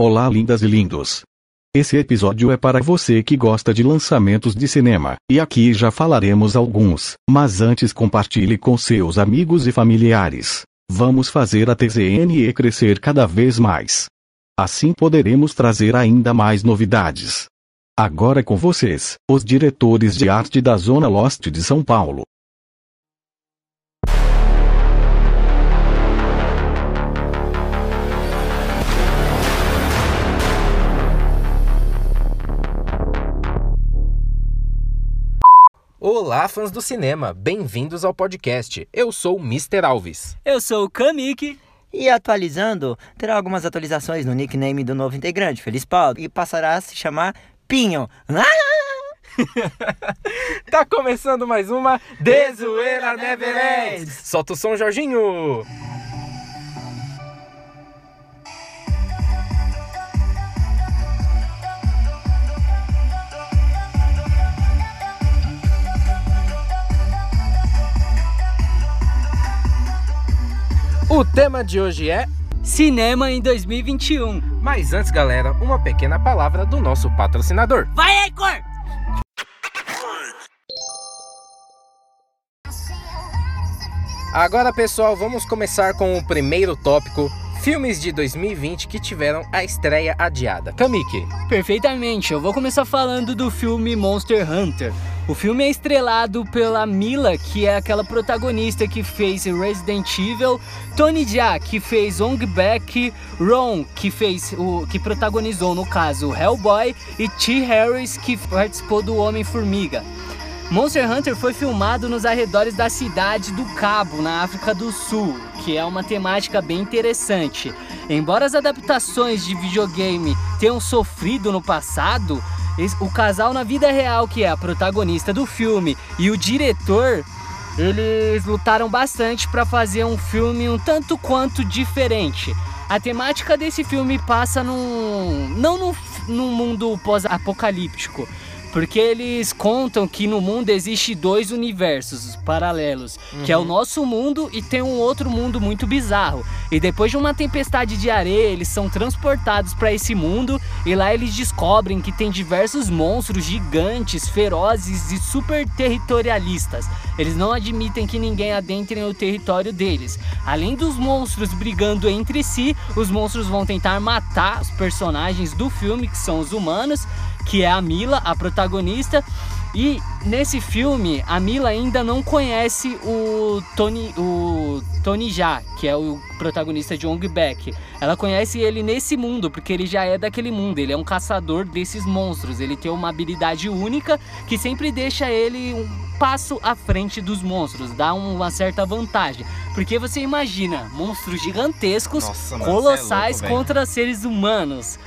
Olá, lindas e lindos. Esse episódio é para você que gosta de lançamentos de cinema, e aqui já falaremos alguns, mas antes compartilhe com seus amigos e familiares. Vamos fazer a TZNE crescer cada vez mais. Assim poderemos trazer ainda mais novidades. Agora com vocês, os diretores de arte da Zona Lost de São Paulo. Olá, fãs do cinema, bem-vindos ao podcast. Eu sou o Mr. Alves. Eu sou o Kamik. E atualizando, terá algumas atualizações no nickname do novo integrante, Feliz Paulo, e passará a se chamar Pinho. tá começando mais uma Dezoeira Never Ends. Solta o som, Jorginho. O tema de hoje é Cinema em 2021. Mas antes, galera, uma pequena palavra do nosso patrocinador. Vai aí, cor! Agora, pessoal, vamos começar com o primeiro tópico. Filmes de 2020 que tiveram a estreia adiada. Kamiki. Perfeitamente, eu vou começar falando do filme Monster Hunter. O filme é estrelado pela Mila, que é aquela protagonista que fez Resident Evil, Tony Jaa, que fez Ong Bak, Ron, que fez o que protagonizou no caso Hellboy e T. Harris, que participou do Homem-Formiga. Monster Hunter foi filmado nos arredores da cidade do Cabo, na África do Sul, que é uma temática bem interessante. Embora as adaptações de videogame tenham sofrido no passado, o casal na vida real, que é a protagonista do filme, e o diretor, eles lutaram bastante para fazer um filme um tanto quanto diferente. A temática desse filme passa num. não num, num mundo pós-apocalíptico porque eles contam que no mundo existe dois universos paralelos, uhum. que é o uhum. nosso mundo e tem um outro mundo muito bizarro. E depois de uma tempestade de areia, eles são transportados para esse mundo e lá eles descobrem que tem diversos monstros gigantes, ferozes e super territorialistas. Eles não admitem que ninguém adentre no território deles. Além dos monstros brigando entre si, os monstros vão tentar matar os personagens do filme, que são os humanos, que é a Mila, a protagonista. E nesse filme, a Mila ainda não conhece o Tony, o Tony Jaa, que é o protagonista de Ong Bak. Ela conhece ele nesse mundo, porque ele já é daquele mundo. Ele é um caçador desses monstros. Ele tem uma habilidade única que sempre deixa ele um passo à frente dos monstros, dá uma certa vantagem. Porque você imagina monstros gigantescos, Nossa, é colossais é louco, contra seres humanos.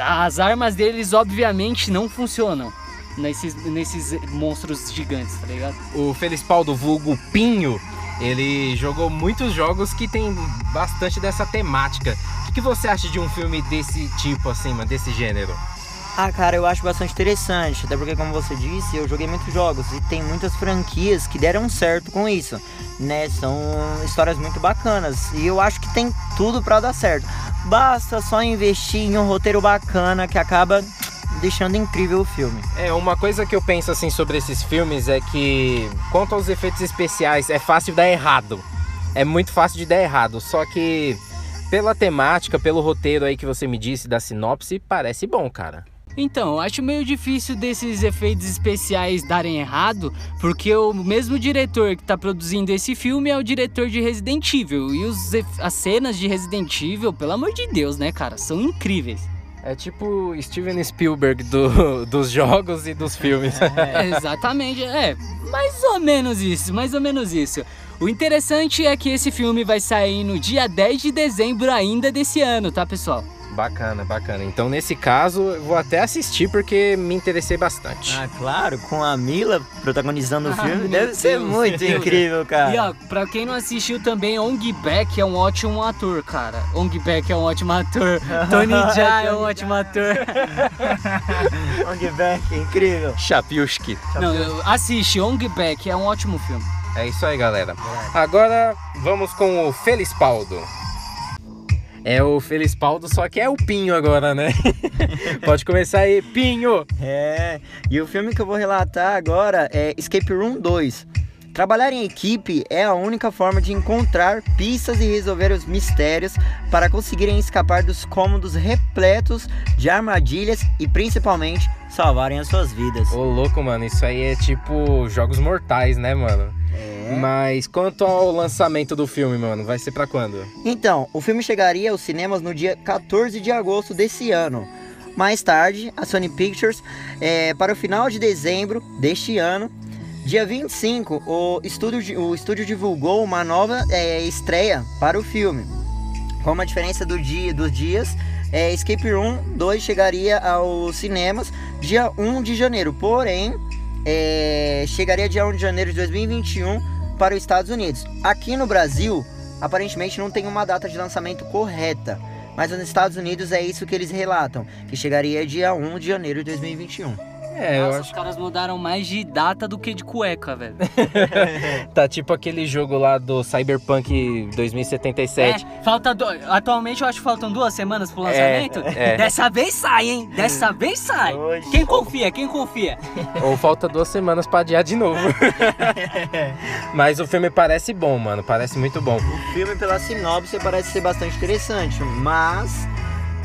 As armas deles, obviamente, não funcionam nesses, nesses monstros gigantes, tá ligado? O Paulo vulgo Pinho, ele jogou muitos jogos que tem bastante dessa temática. O que, que você acha de um filme desse tipo, assim, mano, desse gênero? Ah, cara, eu acho bastante interessante, até porque, como você disse, eu joguei muitos jogos e tem muitas franquias que deram certo com isso, né? São histórias muito bacanas e eu acho que tem tudo para dar certo. Basta só investir em um roteiro bacana que acaba deixando incrível o filme. É, uma coisa que eu penso assim sobre esses filmes é que quanto aos efeitos especiais, é fácil dar errado. É muito fácil de dar errado, só que pela temática, pelo roteiro aí que você me disse da sinopse, parece bom, cara. Então, eu acho meio difícil desses efeitos especiais darem errado, porque o mesmo diretor que está produzindo esse filme é o diretor de Resident Evil. E os, as cenas de Resident Evil, pelo amor de Deus, né, cara, são incríveis. É tipo Steven Spielberg do, dos jogos e dos filmes. É, exatamente, é. Mais ou menos isso, mais ou menos isso. O interessante é que esse filme vai sair no dia 10 de dezembro ainda desse ano, tá, pessoal? Bacana, bacana. Então, nesse caso, eu vou até assistir porque me interessei bastante. Ah, claro, com a Mila protagonizando ah, o filme, deve Deus, ser muito Deus. incrível, cara. E ó, pra quem não assistiu também, Ong Beck é um ótimo ator, cara. Ong Beck é um ótimo ator. Tony Jaa é um ótimo ator. Ong Beck, incrível. Chapiuski. Não, assiste, Ong Beck é um ótimo filme. É isso aí, galera. Agora vamos com o Paulo. É o Felispaldo, só que é o Pinho agora, né? Pode começar aí, Pinho! É, e o filme que eu vou relatar agora é Escape Room 2. Trabalhar em equipe é a única forma de encontrar pistas e resolver os mistérios para conseguirem escapar dos cômodos repletos de armadilhas e principalmente salvarem as suas vidas. Ô, louco, mano, isso aí é tipo jogos mortais, né, mano? É. Mas quanto ao lançamento do filme, mano, vai ser pra quando? Então, o filme chegaria aos cinemas no dia 14 de agosto desse ano. Mais tarde, a Sony Pictures, é, para o final de dezembro deste ano, dia 25, o estúdio, o estúdio divulgou uma nova é, estreia para o filme. Com uma diferença do dia, dos dias, é, Escape Room 2 chegaria aos cinemas dia 1 de janeiro, porém, é, chegaria dia 1 de janeiro de 2021 para os Estados Unidos. Aqui no Brasil, aparentemente não tem uma data de lançamento correta, mas nos Estados Unidos é isso que eles relatam, que chegaria dia 1 de janeiro de 2021. É, eu Nossa, acho os caras mudaram mais de data do que de cueca, velho. que tá tipo aquele jogo lá do Cyberpunk 2077. É, falta do... Atualmente eu acho que faltam duas semanas pro É, lançamento. é. Dessa vez sai, hein? Dessa vez sai. Quem confia? Quem confia? Ou falta duas semanas pra adiar de novo. Mas o filme parece bom, mano. Parece muito bom. O filme, pela sinopse, parece ser bastante interessante, mas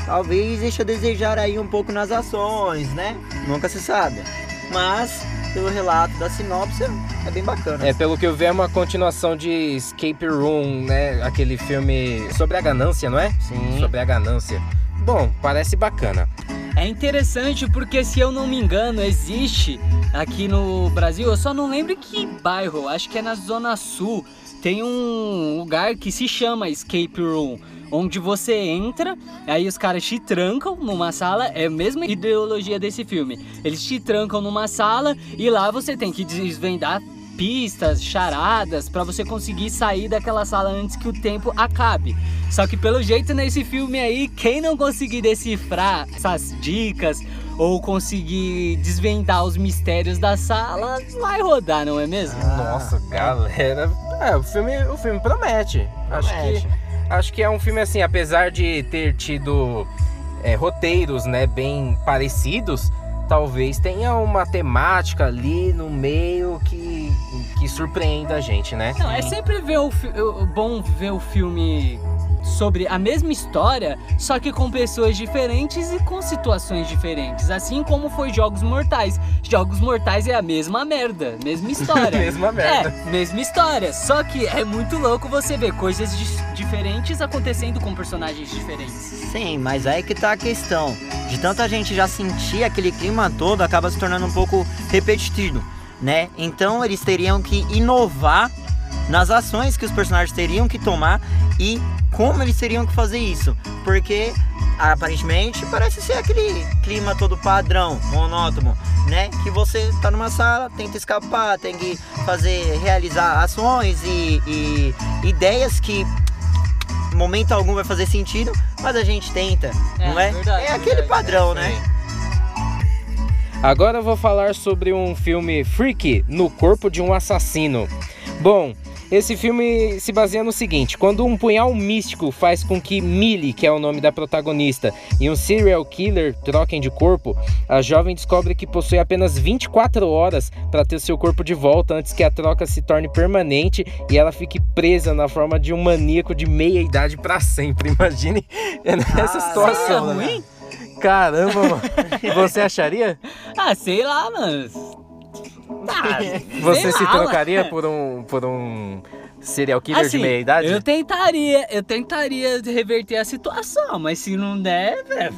talvez deixe a desejar aí um pouco nas ações, né? Nunca se sabe. Mas, pelo relato da sinopse, é bem bacana. É, pelo que eu vi, é uma continuação de Escape Room, né? Aquele filme sobre a ganância, não é? Sim. Sobre a ganância. Bom, parece bacana. É interessante porque, se eu não me engano, existe aqui no Brasil, eu só não lembro em que bairro, acho que é na Zona Sul, tem um lugar que se chama Escape Room. Onde você entra, aí os caras te trancam numa sala, é a mesma ideologia desse filme. Eles te trancam numa sala e lá você tem que desvendar pistas, charadas, pra você conseguir sair daquela sala antes que o tempo acabe. Só que pelo jeito nesse filme aí, quem não conseguir decifrar essas dicas ou conseguir desvendar os mistérios da sala, vai rodar, não é mesmo? Nossa, galera. É, o filme, o filme promete. Acho Promete. que acho que é um filme assim, apesar de ter tido é, roteiros, né, bem parecidos, talvez tenha uma temática ali no meio que que surpreenda a gente, né? Não, é sempre ver o bom ver o filme sobre a mesma história, só que com pessoas diferentes e com situações diferentes. Assim como foi Jogos Mortais. Jogos Mortais é a mesma merda, mesma história. Mesma merda. É, mesma história. Só que é muito louco você ver coisas dis- diferentes acontecendo com personagens diferentes. Sim, mas aí que tá a questão. De tanta gente já sentir aquele clima todo, acaba se tornando um pouco repetitivo, né? Então eles teriam que inovar nas ações que os personagens teriam que tomar e como eles teriam que fazer isso. Porque aparentemente parece ser aquele clima todo padrão, monótono, né? Que você tá numa sala, tenta escapar, tem que fazer, realizar ações e, e ideias que momento algum vai fazer sentido, mas a gente tenta, É, não é? verdade, é aquele verdade, padrão, é né? Agora eu vou falar sobre um filme Freak no corpo de um assassino. Bom, esse filme se baseia no seguinte: quando um punhal místico faz com que Millie, que é o nome da protagonista, e um serial killer troquem de corpo, a jovem descobre que possui apenas 24 horas para ter seu corpo de volta antes que a troca se torne permanente e ela fique presa na forma de um maníaco de meia idade para sempre. Imagine nessa Ah, situação. é né? ruim? Caramba, mano. Você acharia? Ah, sei lá, mano. Você se lá, trocaria por um por um serial killer de Assim, meia idade? Eu tentaria, eu tentaria reverter a situação, mas se não der, velho,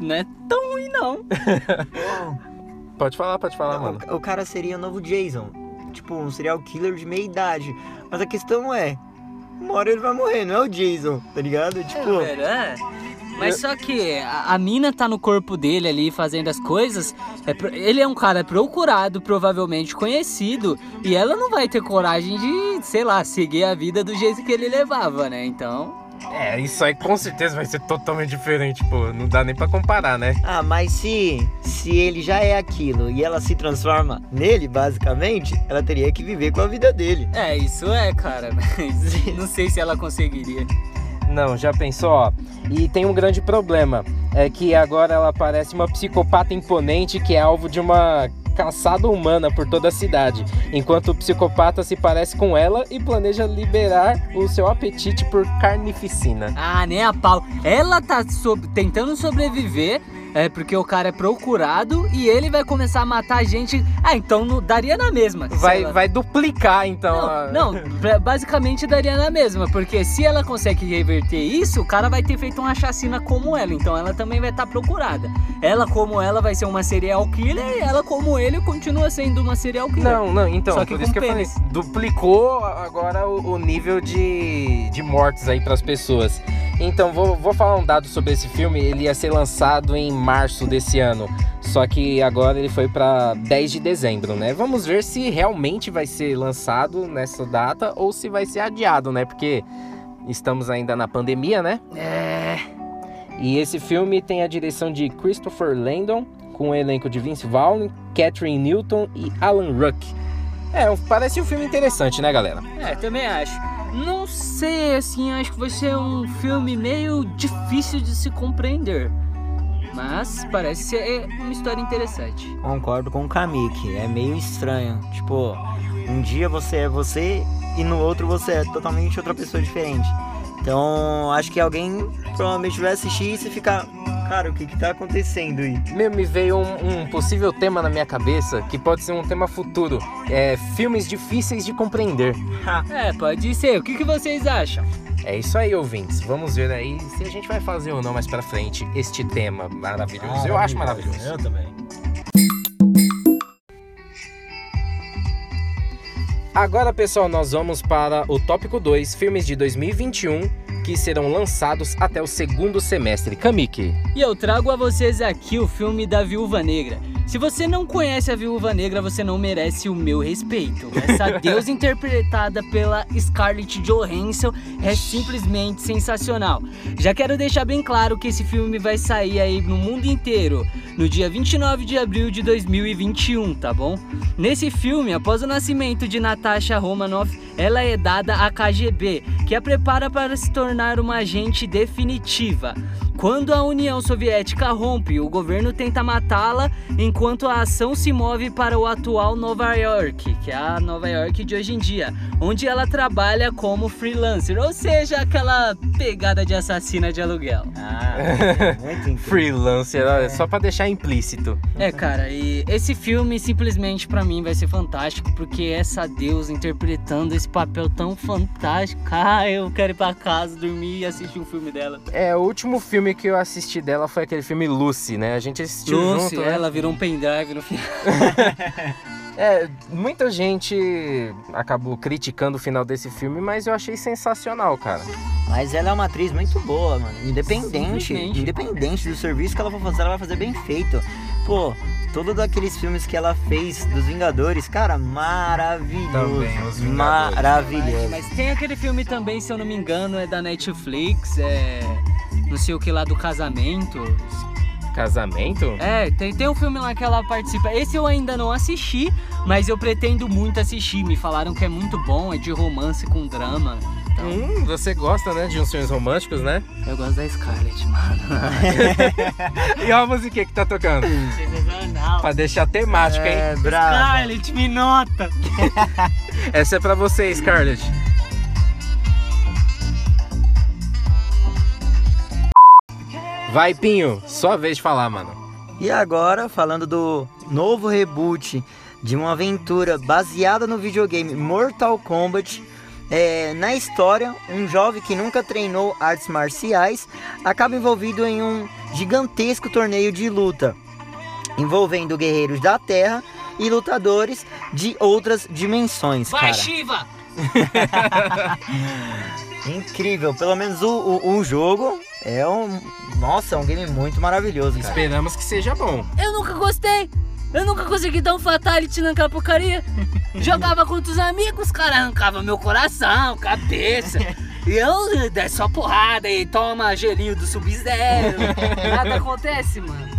não é tão ruim não. Pode falar, pode falar, mano. O, o cara seria o novo Jason. Tipo, um serial killer de meia idade. Mas a questão é, uma hora ele vai morrer, não é o Jason, tá ligado? Tipo, É, velho, é. Mas só que a, a mina tá no corpo dele ali fazendo as coisas. é ele é um cara procurado, provavelmente conhecido, e ela não vai ter coragem de, sei lá, seguir a vida do jeito que ele levava, né? Então. É, isso aí com certeza vai ser totalmente diferente, pô. Não dá nem pra comparar, né? Ah, mas se, se ele já é aquilo e ela se transforma nele, basicamente, ela teria que viver com a vida dele. É, isso é, cara. Mas não sei se ela conseguiria. Não, já pensou, ó. E tem um grande problema, é que agora ela parece uma psicopata imponente que é alvo de uma caçada humana por toda a cidade, enquanto o psicopata se parece com ela e planeja liberar o seu apetite por carnificina. Ah, nem a pau. Ela tá tentando sobreviver. É porque o cara é procurado e ele vai começar a matar a gente. Ah, então não, daria na mesma. Vai, ela- vai duplicar então. Não, não, ba- basicamente daria na mesma, porque se ela consegue reverter isso, o cara vai ter feito uma chacina como ela, então ela também vai estar procurada. Ela como ela vai ser uma serial killer e ela como ele continua sendo uma serial killer. Não, não, então, Só que por isso que eu falei, duplicou agora o, o nível de, de mortes aí pras pessoas. Então, vou, vou falar um dado sobre esse filme, ele ia ser lançado em março desse ano, só que agora ele foi pra 10 de dezembro, né? Vamos ver se realmente vai ser lançado nessa data ou se vai ser adiado, né? Porque estamos ainda na pandemia, né? É. E esse filme tem a direção de Christopher Landon, com o elenco de Vince Vaughn, Catherine Newton e Alan Ruck. É, parece um filme interessante, né, galera? É, também acho. Não sei, assim, acho que vai ser um filme meio difícil de se compreender. Mas parece ser uma história interessante. Concordo com o Kamiki, é meio estranho. Tipo, um dia você é você e no outro você é totalmente outra pessoa diferente. Então, acho que alguém provavelmente vai assistir isso e ficar, cara, o que que tá acontecendo aí? Meu, me veio um, um possível tema na minha cabeça, que pode ser um tema futuro. É filmes difíceis de compreender. É, pode ser. O que, que vocês acham? É isso aí, ouvintes. Vamos ver aí se a gente vai fazer ou não mais pra frente este tema maravilhoso. Eu acho maravilhoso. Eu também. Agora, pessoal, nós vamos para o tópico 2, filmes de 2021 que serão lançados até o segundo semestre. Kamiki. E eu trago a vocês aqui o filme da Viúva Negra. Se você não conhece a Viúva Negra, você não merece o meu respeito. Essa deusa interpretada pela Scarlett Johansson é simplesmente sensacional. Já quero deixar bem claro que esse filme vai sair aí no mundo inteiro no dia 29 de abril de 2021, tá bom? Nesse filme, após o nascimento de Natasha Romanoff, ela é dada a KGB, que a prepara para se tornar uma agente definitiva. Quando a União Soviética rompe, o governo tenta matá-la, enquanto a ação se move para o atual Nova York, que é a Nova York de hoje em dia, onde ela trabalha como freelancer, ou seja, aquela pegada de assassina de aluguel. Ah, muito incrível. Freelancer, olha, só pra deixar implícito. É, cara, e esse filme simplesmente pra mim vai ser fantástico, porque essa deusa interpretando esse papel tão fantástico. Ah, eu quero ir pra casa, dormir e assistir um filme dela. É, o último filme que eu assisti dela foi aquele filme Lucy, né? A gente assistiu Lucy, junto, né? ela virou um pendrive no final. É, muita gente acabou criticando o final desse filme, mas eu achei sensacional, cara. Mas ela é uma atriz muito boa, mano. Independente, independente do serviço que ela for fazer, ela vai fazer bem feito. Pô, todos daqueles filmes que ela fez dos Vingadores, cara, maravilhoso. Também, Os Vingadores. Maravilhoso. Mas tem aquele filme também, se eu não me engano, é da Netflix, é. Não sei o que lá do casamento. Casamento? É, tem, tem um filme lá que ela participa. Esse eu ainda não assisti, mas eu pretendo muito assistir. Me falaram que é muito bom, é de romance com drama. Então, Hum, você gosta, né, de uns filmes românticos, né? eu gosto da Scarlett, mano. E a musiquinha que tá tocando? Sensacional. Pra deixar temática, hein? É, bravo. Scarlett, me nota. Essa é pra você, Scarlett. Vai, Pinho. Sua vez de falar, mano. E agora, falando do novo reboot de uma aventura baseada no videogame Mortal Kombat. é, na história, um jovem que nunca treinou artes marciais acaba envolvido em um gigantesco torneio de luta, envolvendo guerreiros da Terra e lutadores de outras dimensões. Vai, cara. Shiva! Incrível, pelo menos o, o, o jogo é um. Nossa, é um game muito maravilhoso, cara. Esperamos que seja bom. Eu nunca gostei. Eu nunca consegui dar um fatality naquela porcaria. Jogava contra os amigos, cara, arrancava meu coração, cabeça. E eu é só porrada e toma gelinho do Sub-Zero. Nada acontece, mano.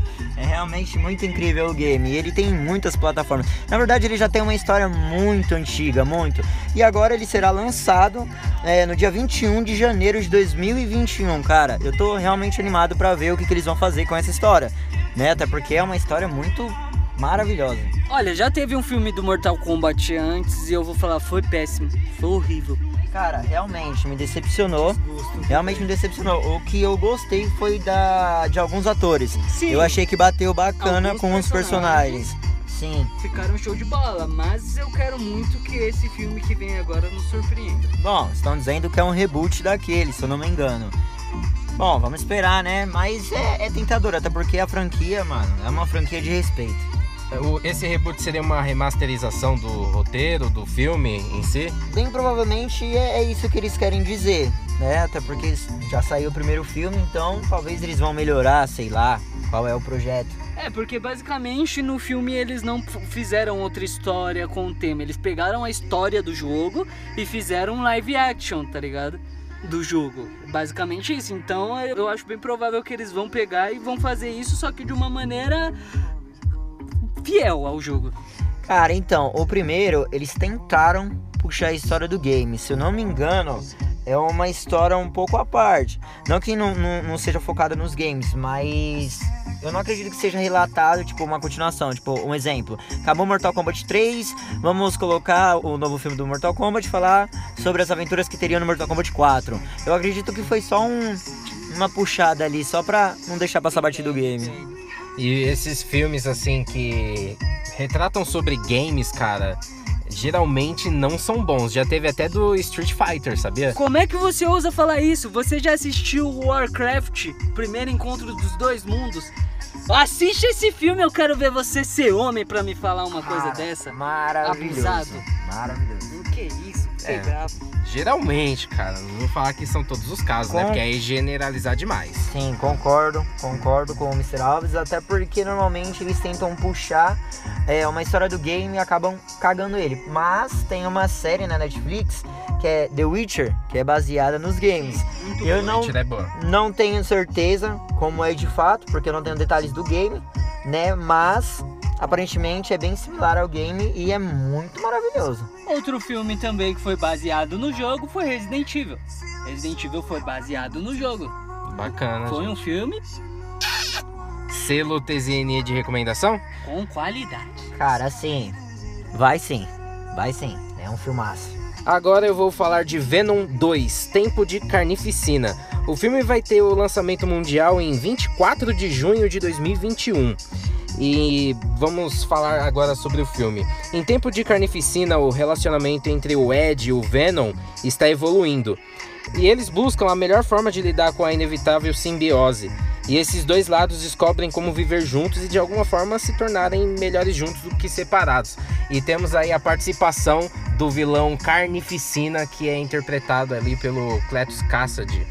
É realmente muito incrível o game. Ele tem muitas plataformas. Na verdade, ele já tem uma história muito antiga, muito. E agora ele será lançado é, no dia 21 de janeiro de 2021, cara. Eu tô realmente animado para ver o que, que eles vão fazer com essa história. Né? Até porque é uma história muito maravilhosa. Olha, já teve um filme do Mortal Kombat antes e eu vou falar, foi péssimo. Foi horrível. Cara, realmente me decepcionou. Realmente me decepcionou. O que eu gostei foi da de alguns atores. Sim. Eu achei que bateu bacana Alguns com os personagens. Sim. Ficaram show de bola, mas eu quero muito que esse filme que vem agora nos surpreenda. Bom, estão dizendo que é um reboot daquele, se eu não me engano. Bom, vamos esperar, né? Mas é, é tentador, até porque a franquia, mano, é uma franquia de respeito. Esse reboot seria uma remasterização do roteiro, do filme em si? Bem provavelmente é, é isso que eles querem dizer, né? Até porque já saiu o primeiro filme, então talvez eles vão melhorar, sei lá, qual é o projeto. É, porque basicamente no filme eles não fizeram outra história com o tema. Eles pegaram a história do jogo e fizeram um live action, tá ligado? Do jogo. Basicamente isso. Então eu acho bem provável que eles vão pegar e vão fazer isso, só que de uma maneira fiel ao jogo. Cara, então, o primeiro, eles tentaram puxar a história do game. Se eu não me engano, é uma história um pouco à parte. Não que não, não, não seja focada nos games, mas eu não acredito que seja relatado, tipo, uma continuação. Tipo, um exemplo. Acabou Mortal Kombat 3, vamos colocar o novo filme do Mortal Kombat e falar sobre as aventuras que teriam no Mortal Kombat 4. Eu acredito que foi só um, uma puxada ali, só pra não deixar passar batido o game. E esses filmes, assim, que retratam sobre games, cara, geralmente não são bons. Já teve até do Street Fighter, sabia? Como é que você ousa falar isso? Você já assistiu Warcraft, primeiro encontro dos dois mundos? Assiste esse filme, eu quero ver você ser homem pra me falar uma coisa dessa. Maravilhoso. Abusado. Maravilhoso. O que é isso? É. bravo. Geralmente, cara. Não vou falar que são todos os casos, né? Com- Porque aí é generalizar demais. Sim, concordo, concordo com o Mr. Alves, até porque normalmente eles tentam puxar é, uma história do game e acabam cagando ele. Mas tem uma série na Netflix que é The Witcher, que é baseada nos games. Muito Eu bom. não, Mentira é boa. não tenho certeza como é de fato, porque eu não tenho detalhes do game, né? Mas aparentemente é bem similar ao game e é muito maravilhoso. Outro filme também que foi baseado no jogo foi Resident Evil. Resident Evil foi baseado no jogo. Bacana. Foi um gente. filme Selo TZN de recomendação? com qualidade. Cara, assim, vai sim, vai sim, é um filmaço. Agora eu vou falar de Venom 2, Tempo de Carnificina. O filme vai ter o lançamento mundial em 24 de junho de 2021. E vamos falar agora sobre o filme. Em Tempo de Carnificina, o relacionamento entre o Ed e o Venom está evoluindo. E eles buscam a melhor forma de lidar com a inevitável simbiose. E esses dois lados descobrem como viver juntos e de alguma forma se tornarem melhores juntos do que separados. E temos aí a participação do vilão Carnificina, que é interpretado ali pelo Cletus Cassidy.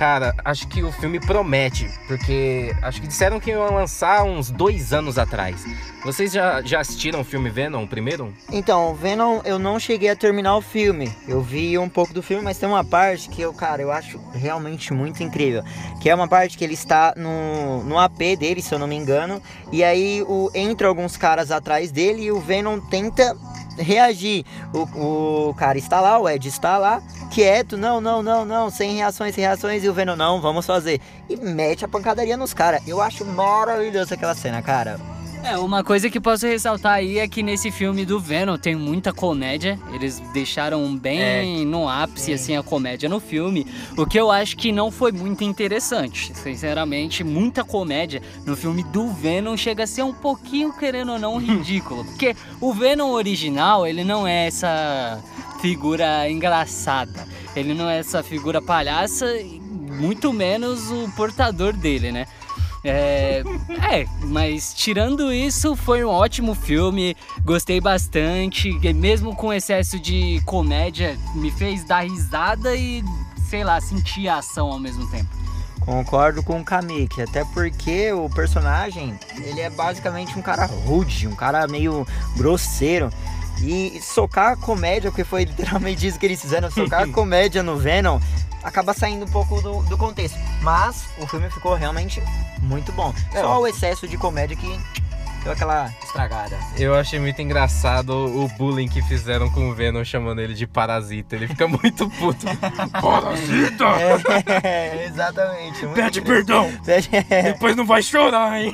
Cara, acho que o filme promete, porque acho que disseram que iam lançar uns dois anos atrás. Vocês já, já assistiram o filme Venom, o primeiro? Então, Venom, eu não cheguei a terminar o filme. Eu vi um pouco do filme, mas tem uma parte que eu, cara, eu acho realmente muito incrível. Que é uma parte que ele está no, no AP dele, se eu não me engano. E aí o, entra alguns caras atrás dele e o Venom tenta reagir. O, o cara está lá, o Ed está lá, quieto, não, não, não, não, sem reações, sem reações. E o Venom, não, vamos fazer. E mete a pancadaria nos caras. Eu acho maravilhoso aquela cena, cara. É, uma coisa que posso ressaltar aí é que nesse filme do Venom tem muita comédia. Eles deixaram bem no ápice, assim, a comédia no filme. O que eu acho que não foi muito interessante. Sinceramente, muita comédia no filme do Venom chega a ser um pouquinho, querendo ou não, ridículo. Porque o Venom original, ele não é essa figura engraçada. Ele não é essa figura palhaça, muito menos o portador dele, né? É, é, mas tirando isso, foi um ótimo filme. Gostei bastante. Mesmo com excesso de comédia, me fez dar risada e, sei lá, sentir a ação ao mesmo tempo. Concordo com o Kamik, até porque o personagem, ele é basicamente um cara rude, um cara meio grosseiro. E socar a comédia, que foi literalmente isso que eles fizeram, socar a comédia no Venom, acaba saindo um pouco do, do contexto. Mas o filme ficou realmente muito bom. É, Só o excesso de comédia que deu aquela estragada. Eu achei muito engraçado o bullying que fizeram com o Venom chamando ele de parasita. Ele fica muito puto. parasita! É, exatamente. muito Pede perdão! Depois não vai chorar, hein?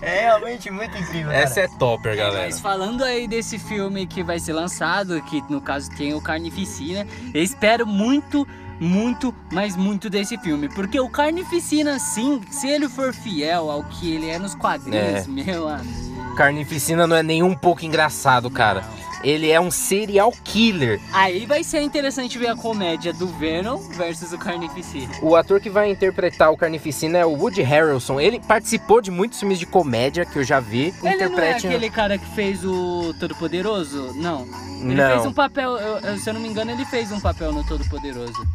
é realmente muito incrível. cara. Essa é topper, galera. Mas falando aí desse filme que vai ser lançado, que no caso tem o Carnificina, eu espero muito, muito, mas muito desse filme. Porque o Carnificina, sim, se ele for fiel ao que ele é nos quadrinhos, É. meu amigo. Carnificina não é nem um pouco engraçado, cara. Ele é um serial killer. Aí vai ser interessante ver a comédia do Venom versus o Carnificina. O ator que vai interpretar o Carnificina é o Woody Harrelson. Ele participou de muitos filmes de comédia que eu já vi. Ele não é Interprete. aquele cara que fez o Todo-Poderoso? Não. Ele Não. fez um papel, eu- eu- se eu não me engano, ele fez um papel no Todo-Poderoso.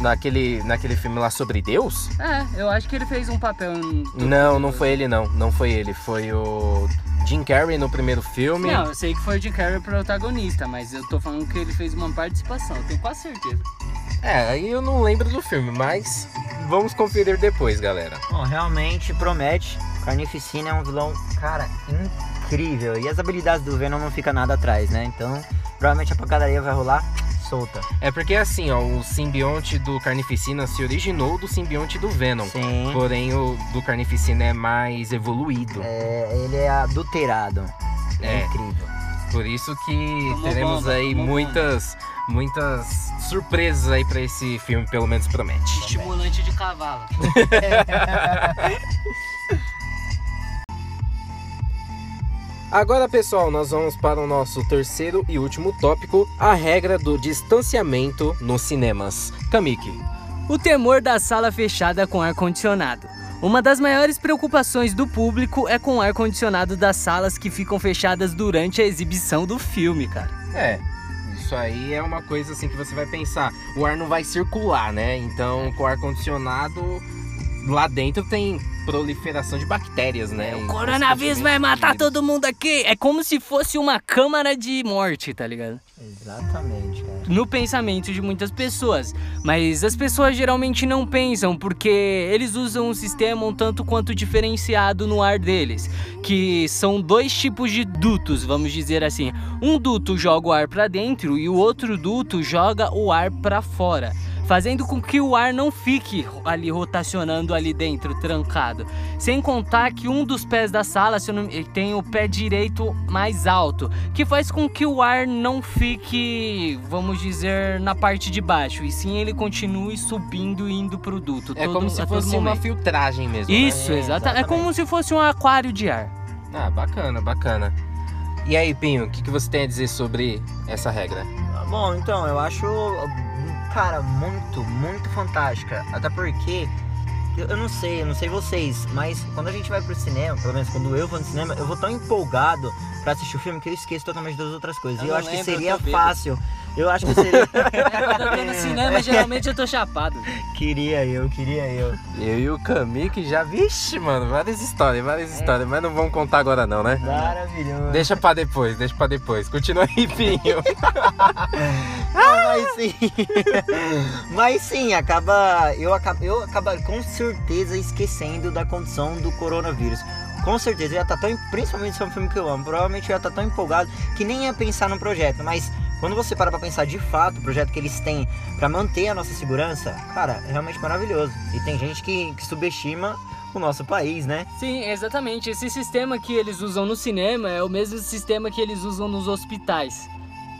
Naquele, naquele filme lá sobre Deus? É, eu acho que ele fez um papel no Não, não foi ele não. Não foi ele. Foi o Jim Carrey no primeiro filme. Não, eu sei que foi o Jim Carrey o protagonista, mas eu tô falando que ele fez uma participação, eu tenho quase certeza. É, aí eu não lembro do filme, mas vamos conferir depois, galera. Bom, realmente promete. Carnificina é um vilão, cara, incrível. E as habilidades do Venom não fica nada atrás, né? Então, provavelmente a pancadaria vai rolar solta. É porque assim, ó, o simbionte do Carnificina se originou do simbionte do Venom. Sim. Porém, o do Carnificina é mais evoluído. É, ele é adulterado. É, É. incrível. Por isso que Tomou teremos aí muitas, muitas surpresas aí pra esse filme, pelo menos promete. Estimulante de cavalo. Agora, pessoal, nós vamos para o nosso terceiro e último tópico, a regra do distanciamento nos cinemas. Kamiki. O temor da sala fechada com ar-condicionado. Uma das maiores preocupações do público é com o ar-condicionado das salas que ficam fechadas durante a exibição do filme, cara. É, isso aí é uma coisa assim que você vai pensar. O ar não vai circular, né? Então, com o ar-condicionado, lá dentro tem proliferação de bactérias, né? O coronavírus vai matar todo mundo aqui. É como se fosse uma câmara de morte, tá ligado? Exatamente, cara. no pensamento de muitas pessoas. Mas as pessoas geralmente não pensam porque eles usam um sistema um tanto quanto diferenciado no ar deles, que são dois tipos de dutos, vamos dizer assim. Um duto joga o ar para dentro e o outro duto joga o ar para fora. Fazendo com que o ar não fique ali rotacionando ali dentro, trancado. Sem contar que um dos pés da sala se eu não- tem o pé direito mais alto, que faz com que o ar não fique, vamos dizer, na parte de baixo, e sim ele continue subindo e indo pro duto. É todo- como se fosse uma filtragem mesmo. né? Isso, É, exata. É exatamente. como se fosse um aquário de ar. Ah, bacana, bacana. E aí, Pinho, o que, que você tem a dizer sobre essa regra? Bom, então, eu acho, cara, muito, muito fantástica. Até porque, eu, eu não sei, eu não sei vocês, mas quando a gente vai pro cinema, pelo menos quando eu vou no cinema, eu vou tão empolgado pra assistir o filme que eu esqueço totalmente das outras coisas. Eu e eu acho que lembro, eu seria bêbado. Eu acho que seria. Tô no cinema, geralmente eu tô chapado. queria eu, queria eu. Eu e o Kamiki já, vixe, mano, várias histórias, várias histórias, mas não vamos contar agora não, né? Maravilhoso. Deixa pra depois, deixa pra depois. Continua aí, Pinho. Não, mas sim. mas sim, acaba. Eu acabo, eu acabo com certeza esquecendo da condição do coronavírus. Com certeza, eu ia estar tão. Principalmente se é um filme que eu amo. Provavelmente eu ia estar tão empolgado que nem ia pensar no projeto. Mas quando você para pra pensar de fato, o projeto que eles têm pra manter a nossa segurança, cara, é realmente maravilhoso. E tem gente que, que subestima o nosso país, né? Sim, exatamente. Esse sistema que eles usam no cinema é o mesmo sistema que eles usam nos hospitais.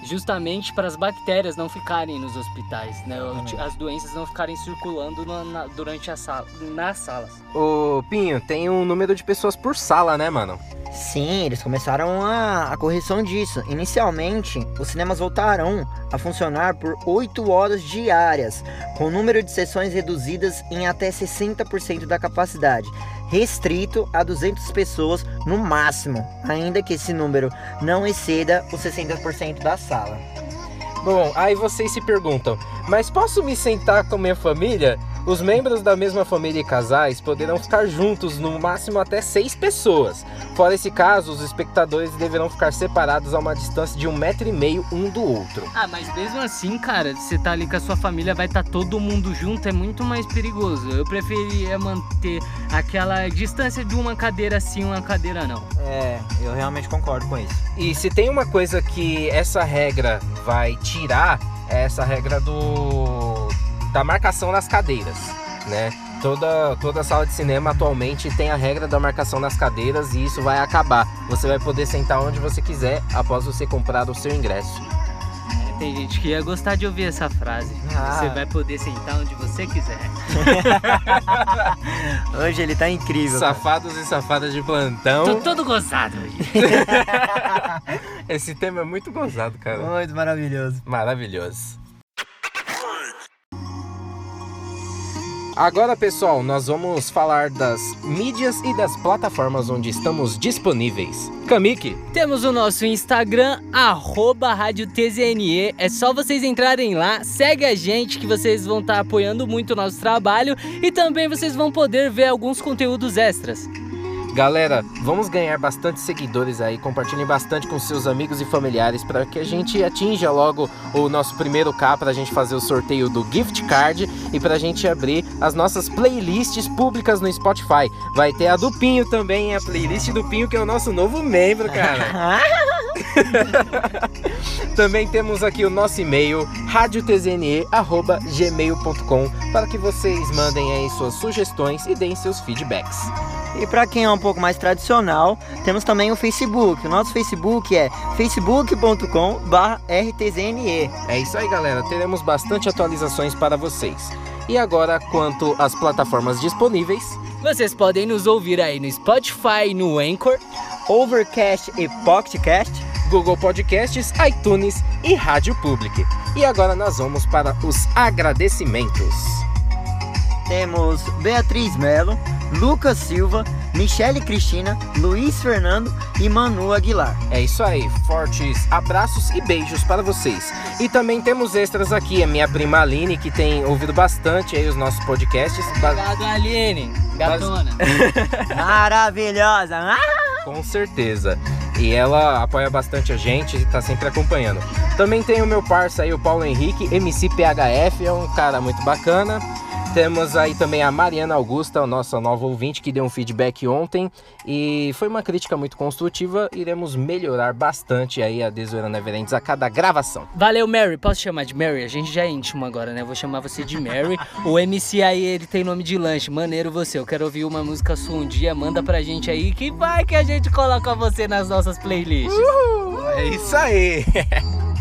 Justamente para as bactérias não ficarem nos hospitais, né? Exatamente. As doenças não ficarem circulando na- na- durante a sala, nas salas. Ô, Pinho, tem um número de pessoas por sala, né, mano? Sim, eles começaram a, a correção disso. Inicialmente, os cinemas voltarão a funcionar por 8 horas diárias, com o número de sessões reduzidas em até 60% da capacidade, restrito a 200 pessoas no máximo, ainda que esse número não exceda os 60% da sala. Bom, aí vocês se perguntam, mas posso me sentar com minha família? Os membros da mesma família e casais poderão ficar juntos no máximo até seis pessoas. Fora esse caso, os espectadores deverão ficar separados a uma distância de um metro e meio um do outro. Ah, mas mesmo assim, cara, você tá ali com a sua família, vai estar todo mundo junto, é muito mais perigoso. Eu preferia manter aquela distância de uma cadeira sim, uma cadeira não. É, eu realmente concordo com isso. E se tem uma coisa que essa regra vai tirar, é essa regra do da marcação nas cadeiras, né? Toda, toda sala de cinema atualmente tem a regra da marcação nas cadeiras e isso vai acabar. Você vai poder sentar onde você quiser após você comprar o seu ingresso. É, tem gente que ia gostar de ouvir essa frase. Ah. Você vai poder sentar onde você quiser. Hoje ele tá incrível. cara. Safados e safadas de plantão. Tô todo gozado hoje. Esse tema é muito gozado, cara. Muito maravilhoso. Maravilhoso. Agora, pessoal, nós vamos falar das mídias e das plataformas onde estamos disponíveis. Kamiki, Temos o nosso Instagram, arroba Rádio TZNE. É só vocês entrarem lá, segue a gente que vocês vão estar apoiando muito o nosso trabalho e também vocês vão poder ver alguns conteúdos extras. Galera, vamos ganhar bastante seguidores aí. Compartilhem bastante com seus amigos e familiares para que a gente atinja logo o nosso primeiro K para a gente fazer o sorteio do gift card e para a gente abrir as nossas playlists públicas no Spotify. Vai ter a do Pinho também, a playlist do Pinho que é o nosso novo membro, cara. Também temos aqui o nosso e-mail radiotzne@gmail.com para que vocês mandem aí suas sugestões e deem seus feedbacks. E pra quem é um pouco mais tradicional, temos também o Facebook. O nosso Facebook é facebook.com/rtzne. É isso aí, galera. Teremos bastante atualizações para vocês. E agora, quanto às plataformas disponíveis, Vocês podem nos ouvir aí no Spotify, no Anchor. Overcast e Pocketcast. Google Podcasts, iTunes e Rádio Public. E agora nós vamos para os agradecimentos. Temos Beatriz Melo, Lucas Silva, Michele Cristina, Luiz Fernando e Manu Aguilar. É isso aí, fortes abraços e beijos para vocês. E também temos extras aqui, a minha prima Aline, que tem ouvido bastante aí os nossos podcasts. Obrigado, Aline. Gatona. Maravilhosa! Com certeza. E ela apoia bastante a gente e tá sempre acompanhando. Também tem o meu parça aí, o Paulo Henrique, MCPHF, é um cara muito bacana. Temos aí também a Mariana Augusta, a nossa nova ouvinte, que deu um feedback ontem. E foi uma crítica muito construtiva. Iremos melhorar bastante aí a Desoeira Neverends a cada gravação. Valeu, Mary. Posso chamar de Mary? A gente já é íntimo agora, né? Vou chamar você de Mary. o MC aí, ele tem nome de lanche. Maneiro você. Eu quero ouvir uma música sua um dia. Manda pra gente aí que vai que a gente coloca você nas nossas playlists. É isso aí!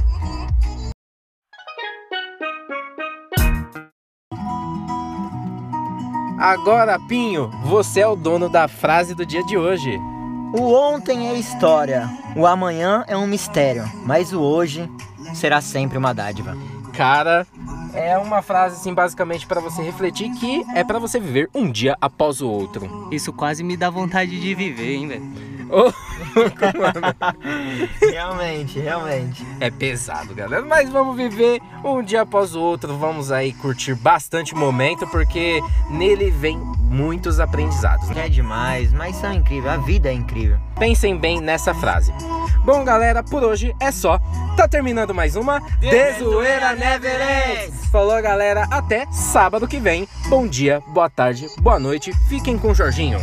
Agora, Pinho, você é o dono da frase do dia de hoje. O ontem é história, o amanhã é um mistério, mas o hoje será sempre uma dádiva. Cara, é uma frase assim basicamente para você refletir que é para você viver um dia após o outro. Isso quase me dá vontade de viver, hein, velho? realmente, realmente. É pesado, galera, mas vamos viver um dia após o outro. Vamos aí curtir bastante momento porque nele vem muitos aprendizados. né? É demais, mas são incríveis, a vida é incrível. Pensem bem nessa frase. Bom, galera, por hoje é só. Tá terminando mais uma Desoeira Never Ends. Falou, galera. Até sábado que vem. Bom dia, boa tarde, boa noite. Fiquem com o Jorginho.